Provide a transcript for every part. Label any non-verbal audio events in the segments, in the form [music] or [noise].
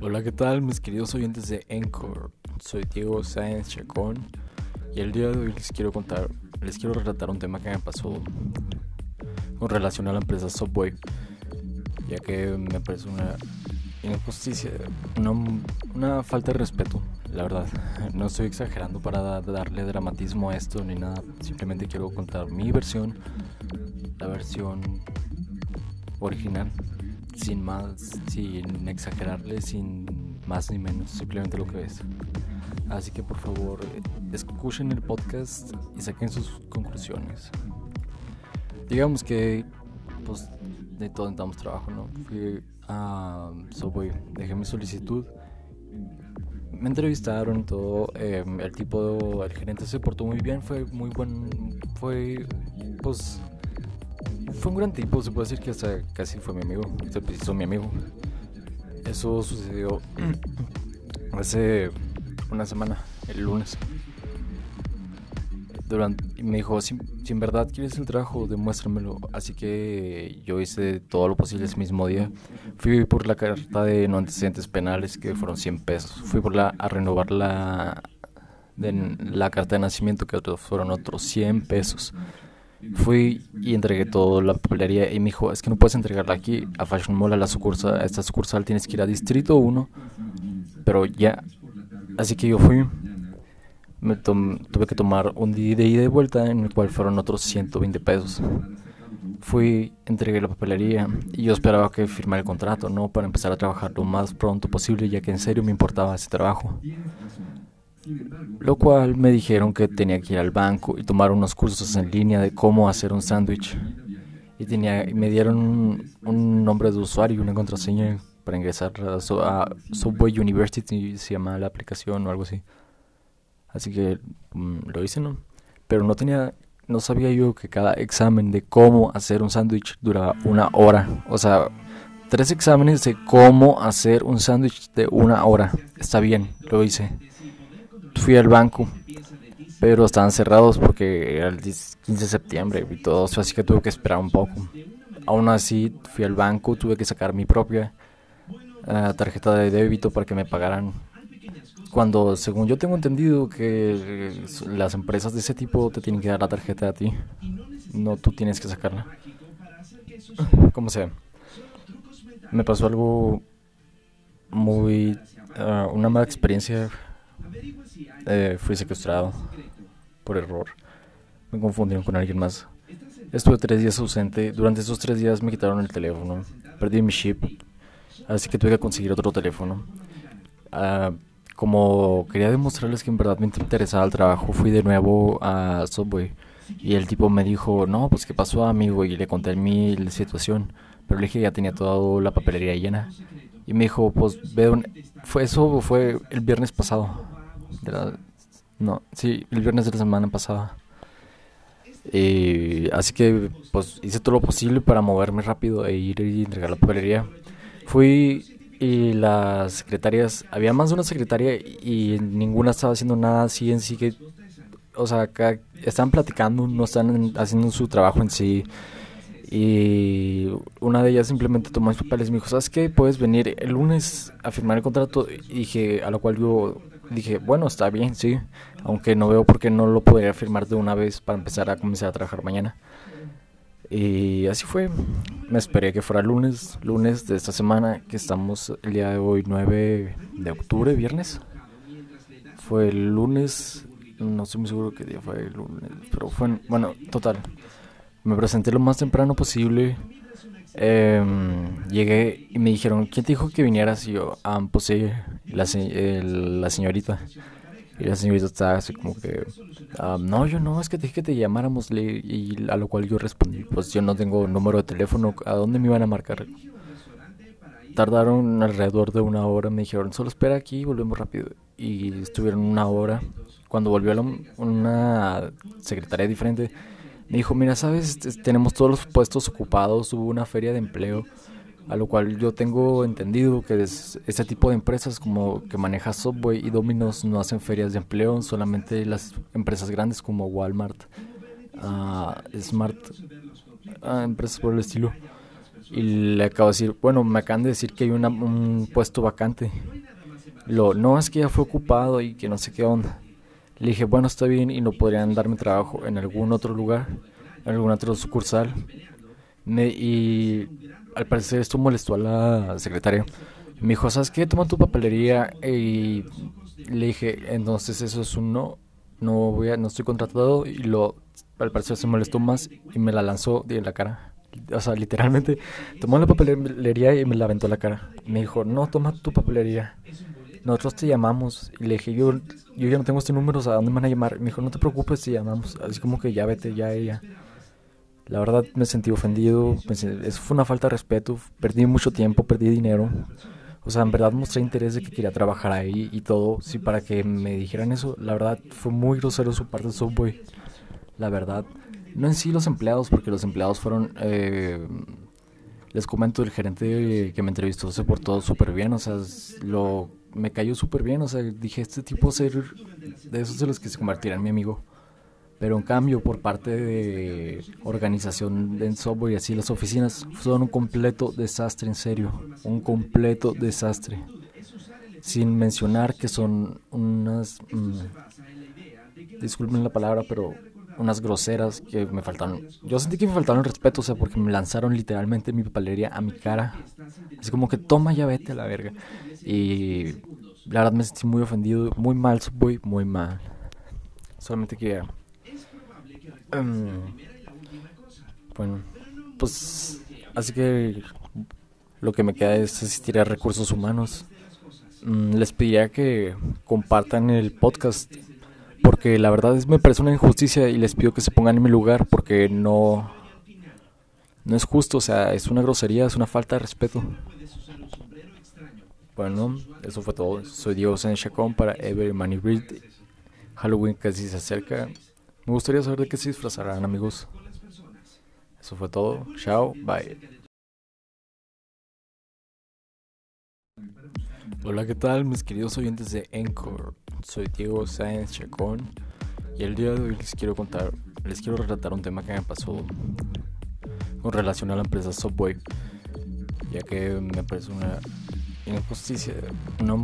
Hola, ¿qué tal mis queridos oyentes de Encore? Soy Diego Sáenz Chacón y el día de hoy les quiero contar, les quiero relatar un tema que me pasó con relación a la empresa Subway, ya que me parece una injusticia, una, una falta de respeto, la verdad. No estoy exagerando para darle dramatismo a esto ni nada, simplemente quiero contar mi versión, la versión original sin más, sin exagerarle, sin más ni menos, simplemente lo que es. Así que por favor, escuchen el podcast y saquen sus conclusiones. Digamos que, pues, de todo necesitamos trabajo, ¿no? Fui a Subway, dejé mi solicitud. Me entrevistaron y todo. Em, el tipo, el gerente se portó muy bien, fue muy buen. Fue, pues, fue un gran tipo, se puede decir que hasta casi fue mi amigo, se hizo mi amigo. Eso sucedió [clears throat] hace una semana, el lunes. Durante, me dijo, si, en verdad quieres el trabajo, demuéstramelo. Así que yo hice todo lo posible ese mismo día. Fui por la carta de no antecedentes penales, que fueron 100 pesos. Fui por la, a renovar la, de, la carta de nacimiento, que fueron otros 100 pesos. Fui y entregué todo la papelería y me dijo, es que no puedes entregarla aquí a Fashion Mall, a la sucursal, esta sucursal tienes que ir a Distrito 1, pero ya, así que yo fui, me tuve que tomar un día de ida y vuelta en el cual fueron otros 120 pesos. Fui, entregué la papelería y yo esperaba que firmara el contrato, ¿no? Para empezar a trabajar lo más pronto posible, ya que en serio me importaba ese trabajo. Lo cual me dijeron que tenía que ir al banco y tomar unos cursos en línea de cómo hacer un sándwich. Y tenía, me dieron un, nombre de usuario y una contraseña para ingresar a, Subway University, se llama la aplicación o algo así. Así que mm, lo hice, ¿no? Pero no tenía, no sabía yo que cada examen de cómo hacer un sándwich duraba una hora. O sea, tres exámenes de cómo hacer un sándwich de una hora. Está bien, lo hice fui al banco, pero estaban cerrados porque era el 15 de septiembre y todo eso, así que tuve que esperar un poco. Aún así, fui al banco, tuve que sacar mi propia eh, tarjeta de débito para que me pagaran. Cuando, según yo tengo entendido, que las empresas de ese tipo te tienen que dar la tarjeta a ti, no tú tienes que sacarla. Como sea, me pasó algo muy. Eh, una mala experiencia eh, fui secuestrado por error. Me confundieron con alguien más. Estuve tres días ausente. Durante esos tres días me quitaron el teléfono. Perdí mi chip. Así que tuve que conseguir otro teléfono. Ah, como quería demostrarles que en verdad me interesaba el trabajo, fui de nuevo a Subway. Y el tipo me dijo, no, pues qué pasó amigo. Y le conté mi situación. Pero le dije que ya tenía toda la papelería llena. Y me dijo, pues veo, fue, eso fue el viernes pasado no, sí, el viernes de la semana pasada. Y así que pues hice todo lo posible para moverme rápido e ir y entregar la papelería. Fui y las secretarias, había más de una secretaria y ninguna estaba haciendo nada así en sí que, o sea, acá están platicando, no están haciendo su trabajo en sí. Y una de ellas simplemente tomó mis papeles y me dijo, ¿sabes qué? Puedes venir el lunes a firmar el contrato. Y dije, a lo cual yo dije, bueno, está bien, sí, aunque no veo por qué no lo podría firmar de una vez para empezar a comenzar a trabajar mañana. Y así fue, me esperé que fuera lunes, lunes de esta semana, que estamos el día de hoy 9 de octubre, viernes. Fue el lunes, no estoy muy seguro qué día fue el lunes, pero fue, bueno, total. Me presenté lo más temprano posible, Em, llegué y me dijeron, ¿quién te dijo que vinieras? Y yo, ah, pues sí, la, la señorita. Y la señorita estaba así como que, ah, no, yo no, es que te dije que te llamáramos. Y a lo cual yo respondí, pues yo no tengo número de teléfono, ¿a dónde me iban a marcar? Tardaron alrededor de una hora, me dijeron, solo espera aquí y volvemos rápido. Y estuvieron una hora. Cuando volvió una secretaria diferente, me dijo, mira, sabes, tenemos todos los puestos ocupados, hubo una feria de empleo, a lo cual yo tengo entendido que es, este tipo de empresas como que maneja Subway y Domino's no hacen ferias de empleo, solamente las empresas grandes como Walmart, uh, Smart, uh, empresas por el estilo. Y le acabo de decir, bueno, me acaban de decir que hay un puesto vacante. Lo, no, es que ya fue ocupado y que no sé qué onda. Le dije, bueno, está bien y no podrían darme trabajo en algún otro lugar, en algún otro sucursal. y al parecer esto molestó a la secretaria. Me dijo, ¿sabes qué? Toma tu papelería y le dije, entonces eso es un no, no voy a, no estoy contratado y lo al parecer se molestó más y me la lanzó en la cara. O sea, literalmente tomó la papelería y me la aventó la cara. Me dijo, no, toma tu papelería. Nosotros te llamamos. Y le dije, yo, yo ya no tengo este número, ¿a dónde me van a llamar? Me dijo, no te preocupes, te llamamos. Así como que ya vete, ya ella. La verdad me sentí ofendido. eso fue una falta de respeto. Perdí mucho tiempo, perdí dinero. O sea, en verdad mostré interés de que quería trabajar ahí y todo. Sí, para que me dijeran eso. La verdad fue muy grosero su parte de Subway la verdad. No en sí los empleados, porque los empleados fueron... Eh, les comento, el gerente que me entrevistó se portó súper bien, o sea, lo, me cayó súper bien, o sea, dije, este tipo ser de esos de los que se convertirá en mi amigo. Pero en cambio, por parte de organización en software y así, las oficinas son un completo desastre, en serio, un completo desastre. Sin mencionar que son unas... Mm, disculpen la palabra, pero unas groseras que me faltaron. Yo sentí que me faltaron respeto, o sea, porque me lanzaron literalmente mi papelería a mi cara. Así como que toma ya vete a la verga. Y la verdad me sentí muy ofendido, muy mal, muy, muy mal. Solamente que... Um, bueno, pues... Así que lo que me queda es asistir a recursos humanos. Mm, les pediría que compartan el podcast porque la verdad me parece una injusticia y les pido que se pongan en mi lugar porque no, no es justo, o sea, es una grosería, es una falta de respeto. Bueno, eso fue todo. Soy Diego Sánchez Chacón para Every Money Read. Halloween casi se acerca. Me gustaría saber de qué se disfrazarán, amigos. Eso fue todo. Chao, bye. Hola, ¿qué tal, mis queridos oyentes de Encore? Soy Diego Sáenz Chacón y el día de hoy les quiero contar, les quiero relatar un tema que me pasó con relación a la empresa Subway, ya que me parece una injusticia, una,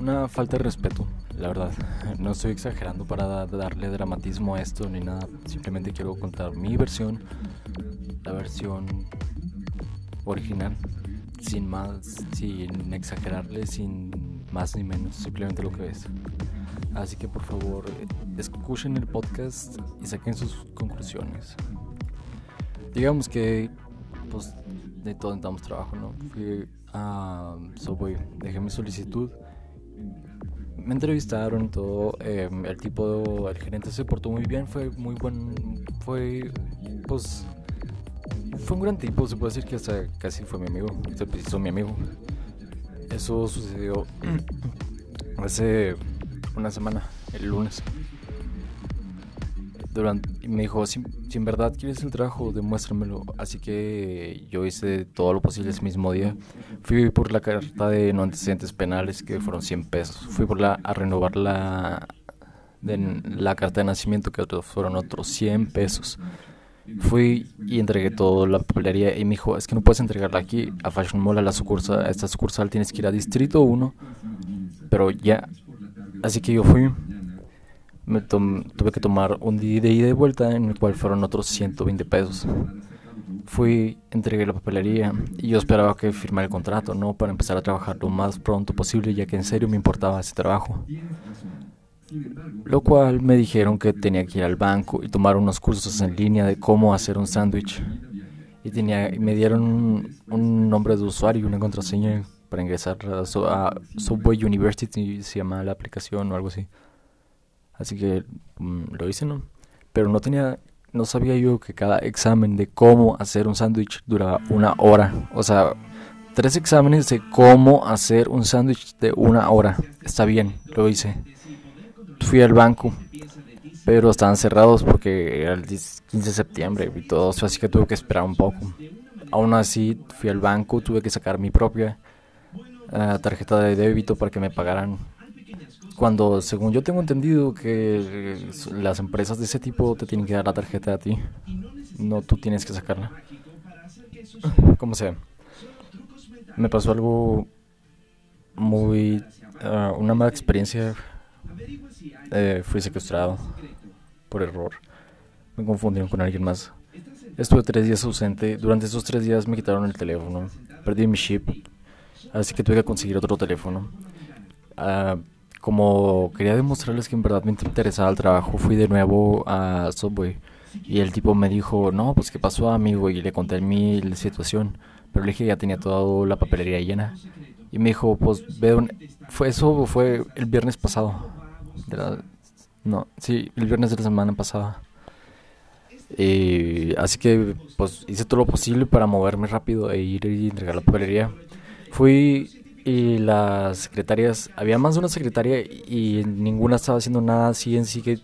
una falta de respeto, la verdad. No estoy exagerando para darle dramatismo a esto ni nada, simplemente quiero contar mi versión, la versión original, sin más, sin exagerarle, sin más ni menos, simplemente lo que es. Así que por favor, escuchen el podcast y saquen sus conclusiones. Digamos que, pues, de todo necesitamos trabajo, ¿no? Fui a Subway, dejé mi solicitud. Me entrevistaron todo. Em, el tipo, el gerente se portó muy bien, fue muy buen. Fue, pues, fue un gran tipo, se puede decir que hasta casi fue mi amigo, se hizo mi amigo. Eso sucedió [clears throat] hace una semana, el lunes. Durante, y me dijo, si, en verdad quieres el trabajo, demuéstramelo. Así que yo hice todo lo posible ese mismo día. Fui por la carta de no antecedentes penales, que fueron 100 pesos. Fui por la, a renovar la, de, la carta de nacimiento, que fueron otros 100 pesos. Fui y entregué todo la papelería y me dijo, es que no puedes entregarla aquí a Fashion Mall, a la sucursal, a esta sucursal tienes que ir a Distrito 1, pero ya Así que yo fui, me tuve que tomar un día de ida y vuelta en el cual fueron otros 120 pesos. Fui, entregué la papelería y yo esperaba que firmara el contrato, ¿no? Para empezar a trabajar lo más pronto posible, ya que en serio me importaba ese trabajo. Lo cual me dijeron que tenía que ir al banco y tomar unos cursos en línea de cómo hacer un sándwich. Y, tenía, me dieron un nombre de usuario y una contraseña para ingresar a, Subway University, se llama la aplicación o algo así. Así que mm, lo hice, ¿no? Pero no tenía, no sabía yo que cada examen de cómo hacer un sándwich duraba una hora. O sea, tres exámenes de cómo hacer un sándwich de una hora. Está bien, lo hice. Fui al banco, pero estaban cerrados porque era el 15 de septiembre y todo eso, así que tuve que esperar un poco. Aún así, fui al banco, tuve que sacar mi propia tarjeta de débito para que me pagaran. Cuando, según yo tengo entendido, que las empresas de ese tipo te tienen que dar la tarjeta a ti, no tú tienes que sacarla. como sea, me pasó algo muy... Ah, una mala experiencia. Eh, fui secuestrado por error. Me confundieron con alguien más. Estuve tres días ausente. Durante esos tres días me quitaron el teléfono. Perdí mi chip. Así que tuve que conseguir otro teléfono. Ah, como quería demostrarles que en verdad me interesaba el trabajo, fui de nuevo a Subway. Y el tipo me dijo, no, pues qué pasó amigo. Y le conté mi situación. Pero le dije que ya tenía toda la papelería llena. Y me dijo, pues ve Fue eso fue el viernes pasado. no, sí, el viernes de la semana pasada. Y así que pues hice todo lo posible para moverme rápido e ir y entregar la papelería. Fui y las secretarias, había más de una secretaria y ninguna estaba haciendo nada así en sí que,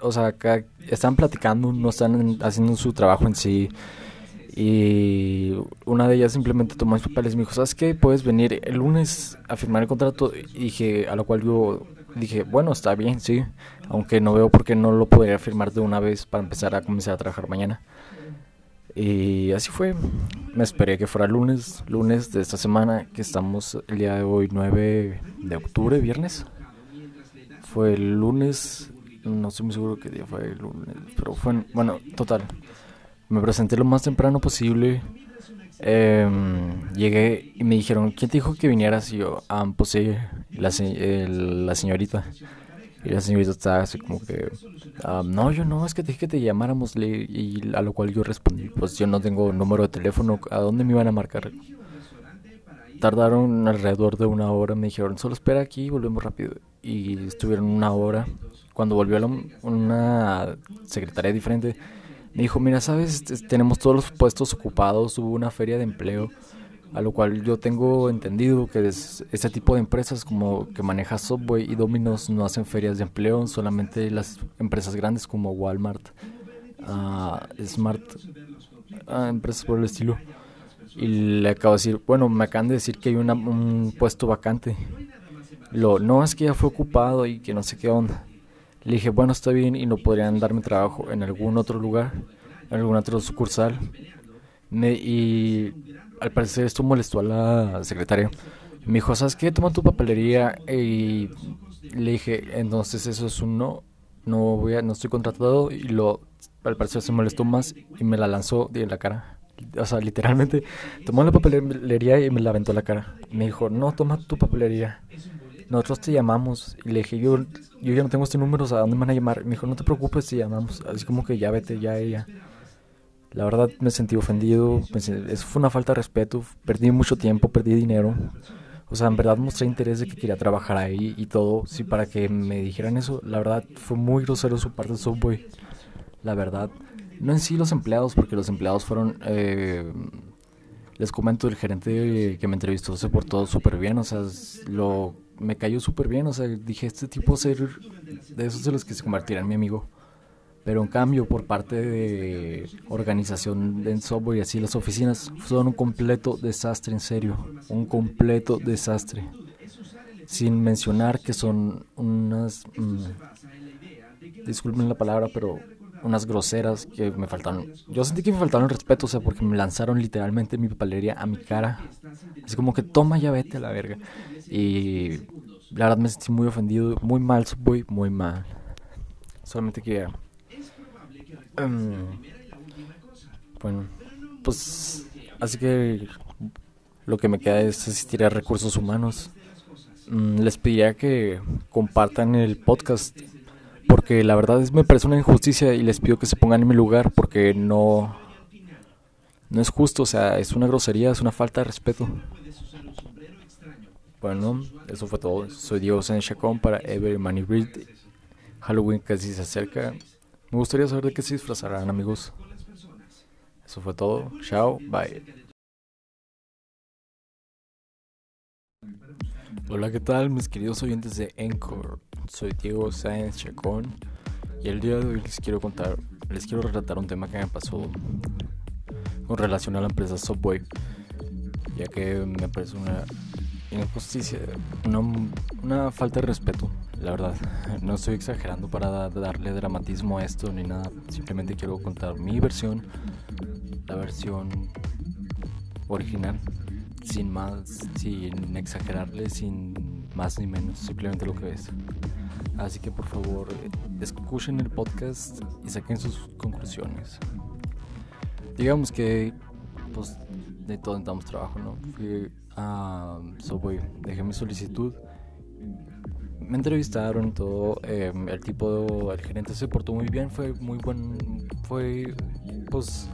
o sea, acá están platicando, no están haciendo su trabajo en sí. Y una de ellas simplemente tomó mis papeles y me dijo, ¿sabes qué? Puedes venir el lunes a firmar el contrato. Y dije, a lo cual yo dije, bueno, está bien, sí. Aunque no veo por qué no lo podría firmar de una vez para empezar a comenzar a trabajar mañana. Y así fue. Me esperé que fuera lunes, lunes de esta semana, que estamos el día de hoy, 9 de octubre, viernes. Fue el lunes, no estoy muy seguro qué día fue el lunes, pero fue, bueno, total. Me presenté lo más temprano posible. Em, llegué y me dijeron, ¿quién te dijo que vinieras? Yo, ah, pues la, la señorita. Y la señorita estaba así como que, ah, no, yo no, es que te dije que te llamáramos. Y a lo cual yo respondí, pues yo no tengo número de teléfono, ¿a dónde me iban a marcar? Tardaron alrededor de una hora, me dijeron, solo espera aquí y volvemos rápido. Y estuvieron una hora. Cuando volvió una secretaria diferente, me dijo, mira, sabes, tenemos todos los puestos ocupados, hubo una feria de empleo, a lo cual yo tengo entendido que es, ese tipo de empresas como que maneja Subway y Domino's no hacen ferias de empleo, solamente las empresas grandes como Walmart, uh, Smart, uh, empresas por el estilo. Y le acabo de decir, bueno, me acaban de decir que hay un puesto vacante. Lo, no, es que ya fue ocupado y que no sé qué onda. Le dije, bueno, está bien y no podrían darme trabajo en algún otro lugar, en algún otro sucursal. y al parecer esto molestó a la secretaria. Me dijo, ¿sabes qué? Toma tu papelería y le dije, entonces eso es un no, no voy a, no estoy contratado y lo al parecer se molestó más y me la lanzó en la cara. O sea, literalmente tomó la papelería y me la aventó la cara. Me dijo, no, toma tu papelería nosotros te llamamos. Y le dije, yo, yo ya no tengo este número, ¿a dónde me van a llamar? Me dijo, no te preocupes, te llamamos. Así como que ya vete, ya ella. La verdad me sentí ofendido, eso fue una falta de respeto, perdí mucho tiempo, perdí dinero. O sea, en verdad mostré interés de que quería trabajar ahí y todo, sí, para que me dijeran eso. La verdad fue muy grosero su parte de Subway. La verdad. No en sí los empleados, porque los empleados fueron... Eh, les comento, el gerente que me entrevistó se portó súper bien, o sea, lo me cayó súper bien, o sea, dije, este tipo ser de esos de los que se convertirá en mi amigo. Pero en cambio, por parte de organización en software y así, las oficinas son un completo desastre, en serio, un completo desastre. Sin mencionar que son unas, mm, disculpen la palabra, pero unas groseras que me faltaron. Yo sentí que me faltaron respeto, o sea, porque me lanzaron literalmente mi papelería a mi cara. Así como que toma ya vete a la verga. Y la verdad me sentí muy ofendido, muy mal, muy, muy mal. Solamente que... Em, bueno, pues... Así que lo que me queda es asistir a recursos humanos. Mm, les pediría que compartan el podcast porque la verdad es, me parece una injusticia y les pido que se pongan en mi lugar porque no no es justo, o sea, es una grosería, es una falta de respeto. Bueno, eso fue todo. Soy Diego Sánchez Chacón para Ever Money Read. Halloween casi se acerca. Me gustaría saber de qué se disfrazarán, amigos. Eso fue todo. Chao, bye. Hola, ¿qué tal, mis queridos oyentes de Encore? Soy Diego Sáenz Chacón y el día de hoy les quiero contar, les quiero relatar un tema que me pasó con relación a la empresa Subway, ya que me parece una injusticia, una, una falta de respeto, la verdad. No estoy exagerando para darle dramatismo a esto ni nada, simplemente quiero contar mi versión, la versión original, sin más, sin exagerarle, sin más ni menos, simplemente lo que es. Así que por favor, escuchen el podcast y saquen sus conclusiones. Digamos que, pues, de todo necesitamos trabajo, ¿no? A Subway, dejé mi solicitud me entrevistaron todo. Em, el tipo, el gerente se portó muy bien, fue muy buen, fue, pues,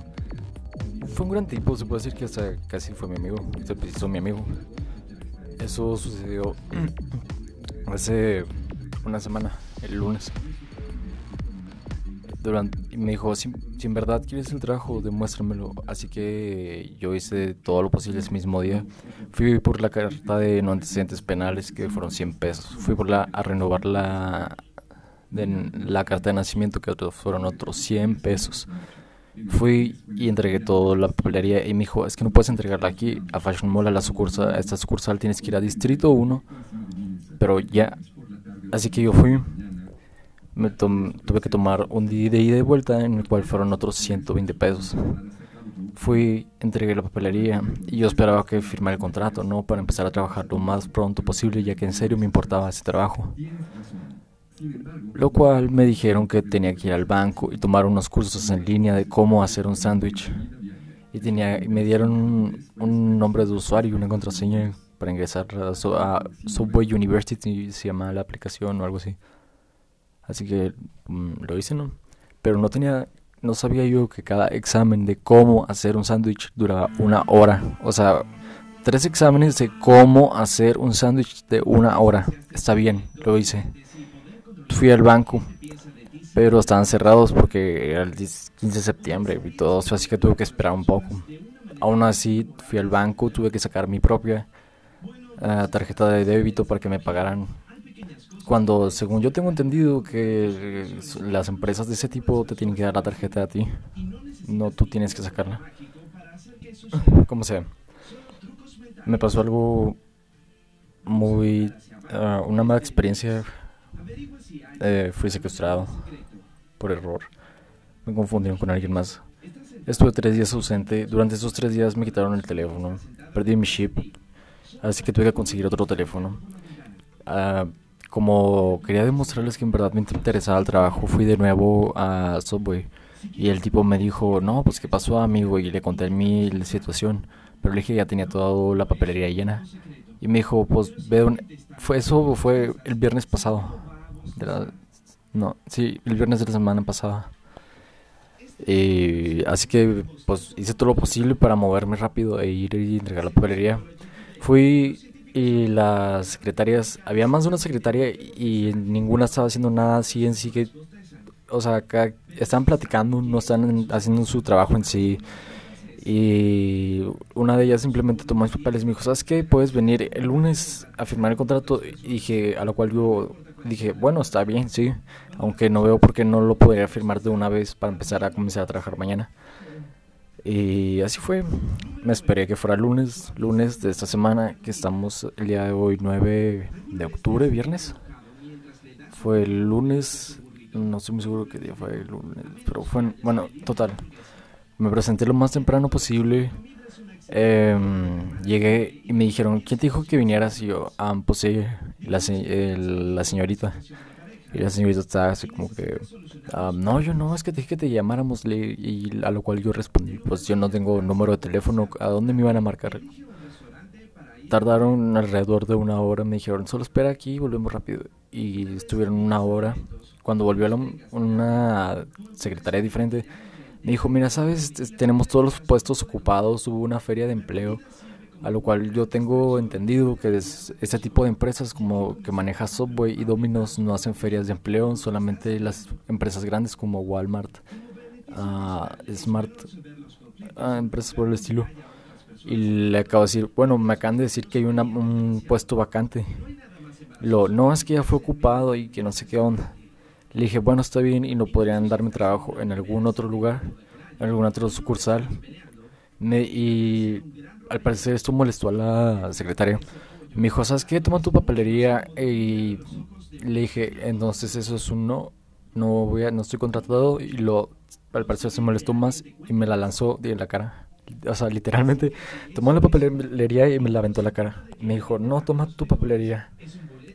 fue un gran tipo. Se puede decir que hasta casi fue mi amigo, se hizo mi amigo. Eso sucedió [clears throat] hace una semana, el lunes. Durante, y me dijo, si, en verdad quieres el trabajo, demuéstramelo. Así que yo hice todo lo posible ese mismo día. Fui por la carta de no antecedentes penales, que fueron 100 pesos. Fui por la, a renovar la, la carta de nacimiento, que fueron otros 100 pesos. Fui y entregué todo la papelería y me dijo, es que no puedes entregarla aquí a Fashion Mall, la sucursal, a esta sucursal tienes que ir a Distrito 1. Pero ya, así que yo fui me tuve que tomar un día de vuelta en el cual fueron otros 120 pesos. Fui, entregué la papelería y yo esperaba que firmara el contrato, ¿no? Para empezar a trabajar lo más pronto posible, ya que en serio me importaba ese trabajo. Lo cual me dijeron que tenía que ir al banco y tomar unos cursos en línea de cómo hacer un sándwich. Y, tenía, me dieron un, nombre de usuario y una contraseña para ingresar a, a Subway University, se llama la aplicación o algo así. Así que mm, lo hice, ¿no? Pero no tenía, no sabía yo que cada examen de cómo hacer un sándwich duraba una hora. O sea, tres exámenes de cómo hacer un sándwich de una hora. Está bien, lo hice. Fui al banco, pero estaban cerrados porque era el 15 de septiembre y todo eso, así que tuve que esperar un poco. Aún así, fui al banco, tuve que sacar mi propia eh, tarjeta de débito para que me pagaran cuando, según yo tengo entendido, que las empresas de ese tipo te tienen que dar la tarjeta a ti, no tú tienes que sacarla. Como sea, me pasó algo muy. Ah, una mala experiencia. Eh, fui secuestrado por error. Me confundieron con alguien más. Estuve tres días ausente. Durante esos tres días me quitaron el teléfono. Perdí mi chip. Así que tuve que conseguir otro teléfono. Uh, como quería demostrarles que en verdad me interesaba el trabajo, fui de nuevo a Subway. Y el tipo me dijo, no, pues qué pasó amigo, y le conté mi situación. Pero le dije ya tenía toda la papelería llena. Y me dijo, pues ve Fue, eso fue el viernes pasado. no, sí, el viernes de la semana pasada. Y así que pues hice todo lo posible para moverme rápido e ir y entregar la papelería. Fui y las secretarias, había más de una secretaria y ninguna estaba haciendo nada así en sí que, o sea, acá están platicando, no están haciendo su trabajo en sí. Y una de ellas simplemente tomó mis papeles y me dijo, ¿sabes qué? Puedes venir el lunes a firmar el contrato. Y dije, a lo cual yo dije, bueno, está bien, sí. Aunque no veo por qué no lo podría firmar de una vez para empezar a comenzar a trabajar mañana. Y así fue. Me esperé que fuera lunes, lunes de esta semana, que estamos el día de hoy 9 de octubre, viernes. Fue el lunes, no estoy muy seguro qué día fue el lunes, pero fue, bueno, total. Me presenté lo más temprano posible. Em, llegué y me dijeron, ¿quién te dijo que vinieras? Y yo, ah, pues sí, la, la señorita. Y la señorita estaba así como que, ah, no, yo no, es que te dije que te llamáramos. Y a lo cual yo respondí, pues yo no tengo número de teléfono, ¿a dónde me iban a marcar? Tardaron alrededor de una hora, me dijeron, solo espera aquí y volvemos rápido. Y estuvieron una hora. Cuando volvió la, una secretaria diferente, me dijo, mira, sabes, tenemos todos los puestos ocupados, hubo una feria de empleo a lo cual yo tengo entendido que es, ese tipo de empresas como que maneja Subway y Domino's no hacen ferias de empleo, solamente las empresas grandes como Walmart, uh, Smart, uh, empresas por el estilo. Y le acabo de decir, bueno, me acaban de decir que hay un puesto vacante. Lo, no, es que ya fue ocupado y que no sé qué onda. Le dije, bueno, está bien y no podrían darme trabajo en algún otro lugar, en algún otro sucursal. Me, y al parecer esto molestó a la secretaria. Me dijo, ¿sabes qué? Toma tu papelería y le dije, entonces eso es un no, no voy a, no estoy contratado y lo, al parecer se molestó más y me la lanzó en la cara. O sea, literalmente tomó la papelería y me la aventó la cara. Me dijo, no, toma tu papelería.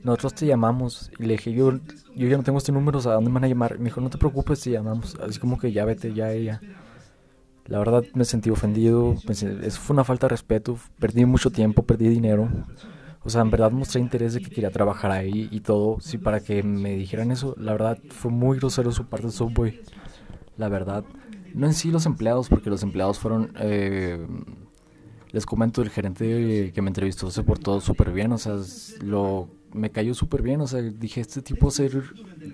Nosotros te llamamos. Y le dije, yo, yo ya no tengo este número, ¿a dónde me van a llamar? Me dijo, no te preocupes, te llamamos. Así como que ya vete, ya ella. La verdad me sentí ofendido. Eso fue una falta de respeto. Perdí mucho tiempo, perdí dinero. O sea, en verdad mostré interés de que quería trabajar ahí y todo. Sí, para que me dijeran eso. La verdad fue muy grosero su parte de Subway. La verdad. No en sí los empleados, porque los empleados fueron... Eh, les comento, el gerente que me entrevistó se portó súper bien. O sea, lo, me cayó súper bien. O sea, dije, este tipo ser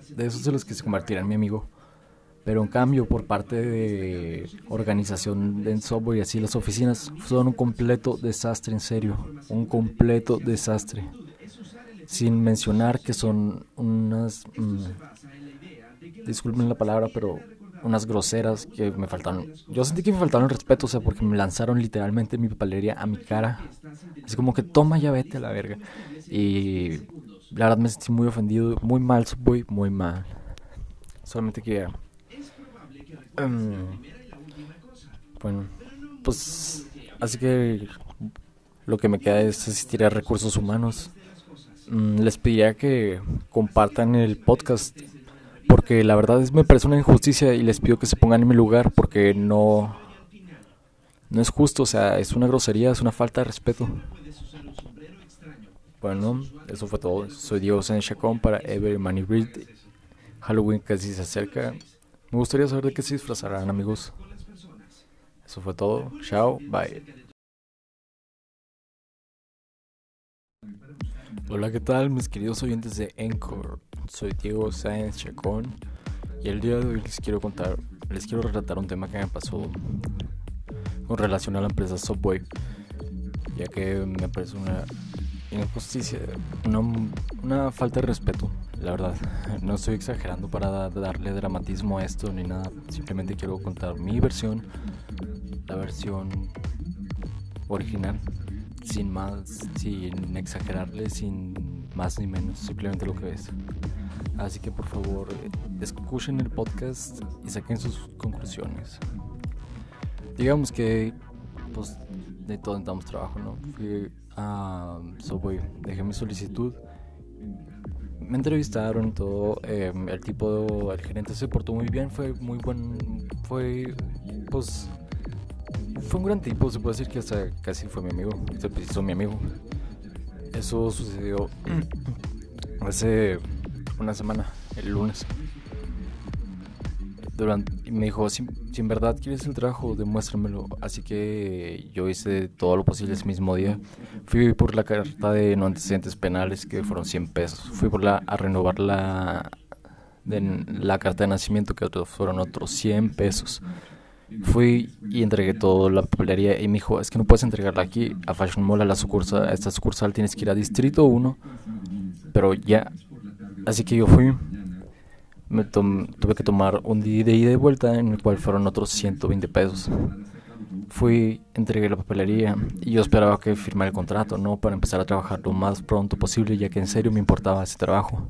de esos de los que se convertirá en mi amigo. Pero en cambio, por parte de organización en software y así, las oficinas son un completo desastre, en serio. Un completo desastre. Sin mencionar que son unas... Mm, disculpen la palabra, pero unas groseras que me faltaron. Yo sentí que me faltaron respeto, o sea, porque me lanzaron literalmente mi papelería a mi cara. Así como que toma ya vete a la verga. Y la verdad me sentí muy ofendido, muy mal, muy, muy mal. Solamente quería Em, bueno, pues así que lo que me queda es asistir a recursos humanos. Mm, les pediría que compartan el podcast porque la verdad es me parece una injusticia y les pido que se pongan en mi lugar porque no no es justo, o sea, es una grosería, es una falta de respeto. Bueno, eso fue todo. Soy Diego Sánchez Chacón para Ever Money Read. Halloween casi se acerca. Me gustaría saber de qué se disfrazarán, amigos. Eso fue todo. Chao, bye. Hola, ¿qué tal, mis queridos oyentes de Encore? Soy Diego Sáenz Chacón y el día de hoy les quiero contar, les quiero relatar un tema que me pasó con relación a la empresa Subway, ya que me parece una injusticia, una, falta de respeto la verdad. No estoy exagerando para darle dramatismo a esto ni nada. Simplemente quiero contar mi versión, la versión original, sin más, sin exagerarle, sin más ni menos, simplemente lo que es. Así que por favor, escuchen el podcast y saquen sus conclusiones. Digamos que, pues, de todo necesitamos trabajo, ¿no? A Subway, dejé mi solicitud me entrevistaron todo. Em, el tipo, el gerente se portó muy bien, fue muy buen, fue, pues, fue un gran tipo. Se puede decir que hasta casi fue mi amigo, se hizo mi amigo. Eso sucedió [clears throat] hace una semana, el lunes durante, y me dijo, si, en verdad quieres el trabajo, demuéstramelo. Así que yo hice todo lo posible ese mismo día. Fui por la carta de no antecedentes penales, que fueron 100 pesos. Fui por la, a renovar la, la carta de nacimiento, que fueron otros 100 pesos. Fui y entregué todo la papelería y me dijo, es que no puedes entregarla aquí a Fashion Mall, a la sucursal, a esta sucursal tienes que ir a Distrito 1. Pero ya, así que yo fui me tuve que tomar un día de ida y vuelta en el cual fueron otros 120 pesos. Fui, entregué la papelería y yo esperaba que firmara el contrato, ¿no? Para empezar a trabajar lo más pronto posible, ya que en serio me importaba ese trabajo.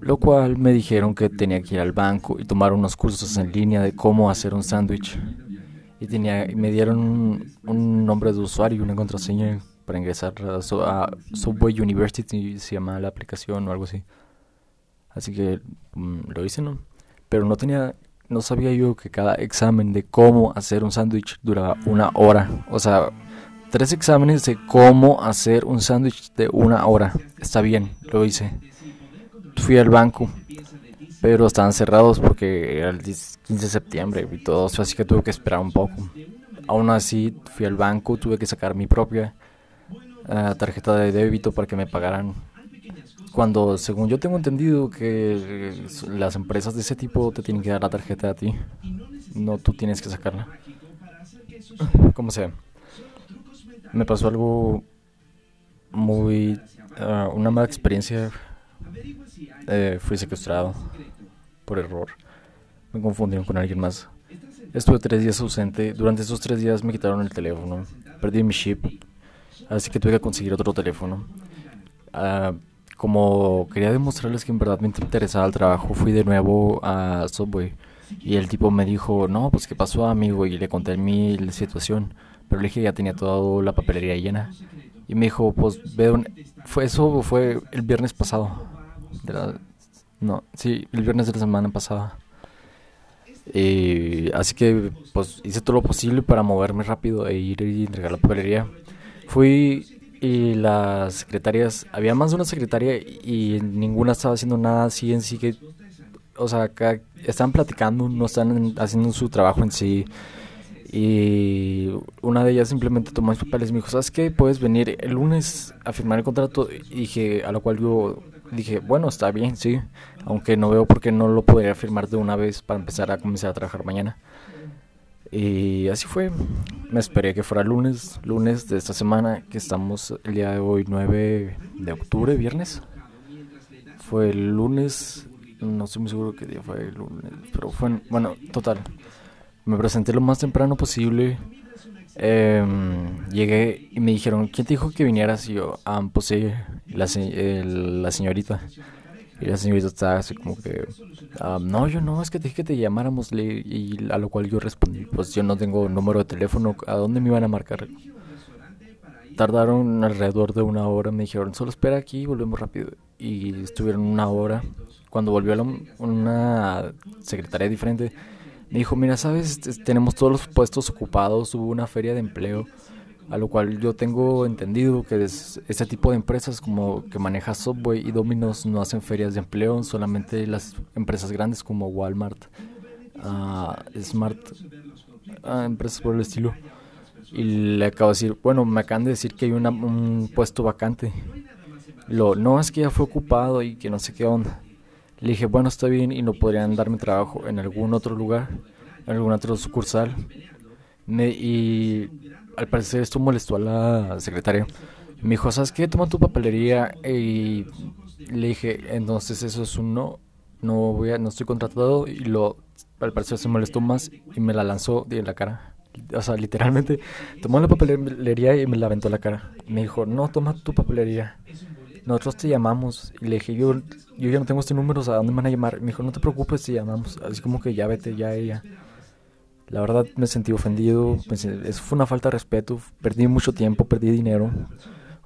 Lo cual me dijeron que tenía que ir al banco y tomar unos cursos en línea de cómo hacer un sándwich. Y tenía, me dieron un, nombre de usuario y una contraseña para ingresar a, a Subway University, se llama la aplicación o algo así. Así que mm, lo hice, ¿no? Pero no tenía, no sabía yo que cada examen de cómo hacer un sándwich duraba una hora. O sea, tres exámenes de cómo hacer un sándwich de una hora. Está bien, lo hice. Fui al banco, pero estaban cerrados porque era el 15 de septiembre y todo, así que tuve que esperar un poco. Aún así, fui al banco, tuve que sacar mi propia eh, tarjeta de débito para que me pagaran cuando, según yo tengo entendido, que las empresas de ese tipo te tienen que dar la tarjeta a ti, no tú tienes que sacarla. Como sea. Me pasó algo muy... Ah, una mala experiencia. Eh, fui secuestrado por error. Me confundieron con alguien más. Estuve tres días ausente. Durante esos tres días me quitaron el teléfono. Perdí mi chip. Así que tuve que conseguir otro teléfono. Uh, como quería demostrarles que en verdad me interesaba el trabajo, fui de nuevo a Subway. Y el tipo me dijo, no, pues qué pasó amigo, y le conté mi situación, pero le dije ya tenía toda la papelería llena. Y me dijo, pues veo, fue, eso fue el viernes pasado. no, sí, el viernes de la semana pasada. Y así que pues hice todo lo posible para moverme rápido e ir y entregar la papelería. Fui y las secretarias, había más de una secretaria y ninguna estaba haciendo nada así en sí que, o sea, están platicando, no están haciendo su trabajo en sí. Y una de ellas simplemente tomó mis papeles y me dijo, ¿sabes qué? Puedes venir el lunes a firmar el contrato. Y dije, a lo cual yo dije, bueno, está bien, sí. Aunque no veo por qué no lo podría firmar de una vez para empezar a comenzar a trabajar mañana. Y así fue. Me esperé que fuera lunes, lunes de esta semana, que estamos el día de hoy, 9 de octubre, viernes. Fue el lunes, no estoy muy seguro qué día fue el lunes, pero fue, bueno, total. Me presenté lo más temprano posible. Em, llegué y me dijeron, ¿quién te dijo que vinieras? Yo, ah, pues sí, la, la señorita. Y la señorita estaba así como que, ah, no, yo no, es que te dije que te llamáramos. Y a lo cual yo respondí, pues yo no tengo número de teléfono, ¿a dónde me iban a marcar? Tardaron alrededor de una hora, me dijeron, solo espera aquí y volvemos rápido. Y estuvieron una hora. Cuando volvió la, una secretaria diferente, me dijo, mira, sabes, tenemos todos los puestos ocupados, hubo una feria de empleo, a lo cual yo tengo entendido que es, ese tipo de empresas como que maneja Subway y Domino's no hacen ferias de empleo, solamente las empresas grandes como Walmart, uh, Smart, uh, empresas por el estilo. Y le acabo de decir, bueno, me acaban de decir que hay un puesto vacante. Lo, no, es que ya fue ocupado y que no sé qué onda. Le dije, bueno, está bien y no podrían darme trabajo en algún otro lugar, en algún otro sucursal. y al parecer esto molestó a la secretaria. Me dijo, ¿sabes qué? Toma tu papelería y le dije, entonces eso es un no, no voy a, no estoy contratado y lo al parecer se molestó más y me la lanzó en la cara. O sea, literalmente tomó la papelería y me la aventó la cara. Me dijo, no, toma tu papelería nosotros te llamamos. Y le dije, yo, yo ya no tengo este número, ¿a dónde me van a llamar? Me dijo, no te preocupes, te llamamos. Así como que ya vete, ya ella. La verdad me sentí ofendido, eso fue una falta de respeto, perdí mucho tiempo, perdí dinero.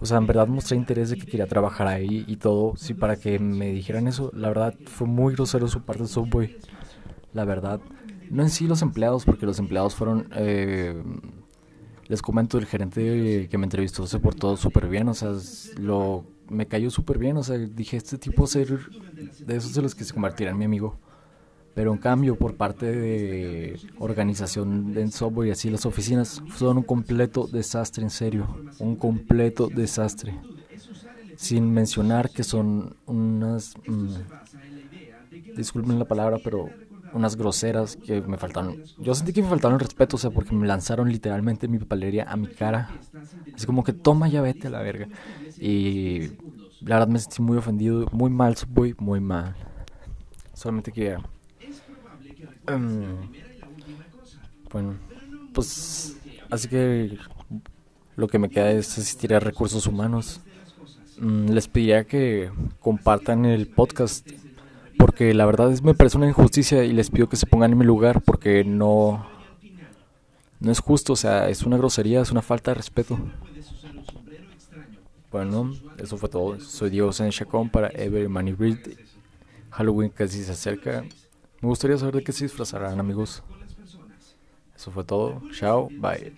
O sea, en verdad mostré interés de que quería trabajar ahí y todo, sí, para que me dijeran eso. La verdad fue muy grosero su parte de Subway. La verdad. No en sí los empleados, porque los empleados fueron... Eh, les comento, el gerente que me entrevistó se portó súper bien, o sea, lo me cayó súper bien, o sea, dije, este tipo ser de esos de los que se convertirá en mi amigo. Pero en cambio, por parte de organización en software y así, las oficinas son un completo desastre, en serio, un completo desastre. Sin mencionar que son unas, mm, disculpen la palabra, pero unas groseras que me faltaron. Yo sentí que me faltaron el respeto, o sea, porque me lanzaron literalmente mi papelería a mi cara. Así como que toma ya vete a la verga. Y la verdad me sentí muy ofendido, muy mal, muy, muy mal. Solamente que... Um, bueno, pues... Así que lo que me queda es asistir a recursos humanos. Mm, les pediría que compartan el podcast porque la verdad es me parece una injusticia y les pido que se pongan en mi lugar porque no no es justo, o sea, es una grosería, es una falta de respeto. Bueno, eso fue todo. Soy Diego Sánchez Chacón para Ever Money Read. Halloween casi se acerca. Me gustaría saber de qué se disfrazarán, amigos. Eso fue todo. Chao, bye.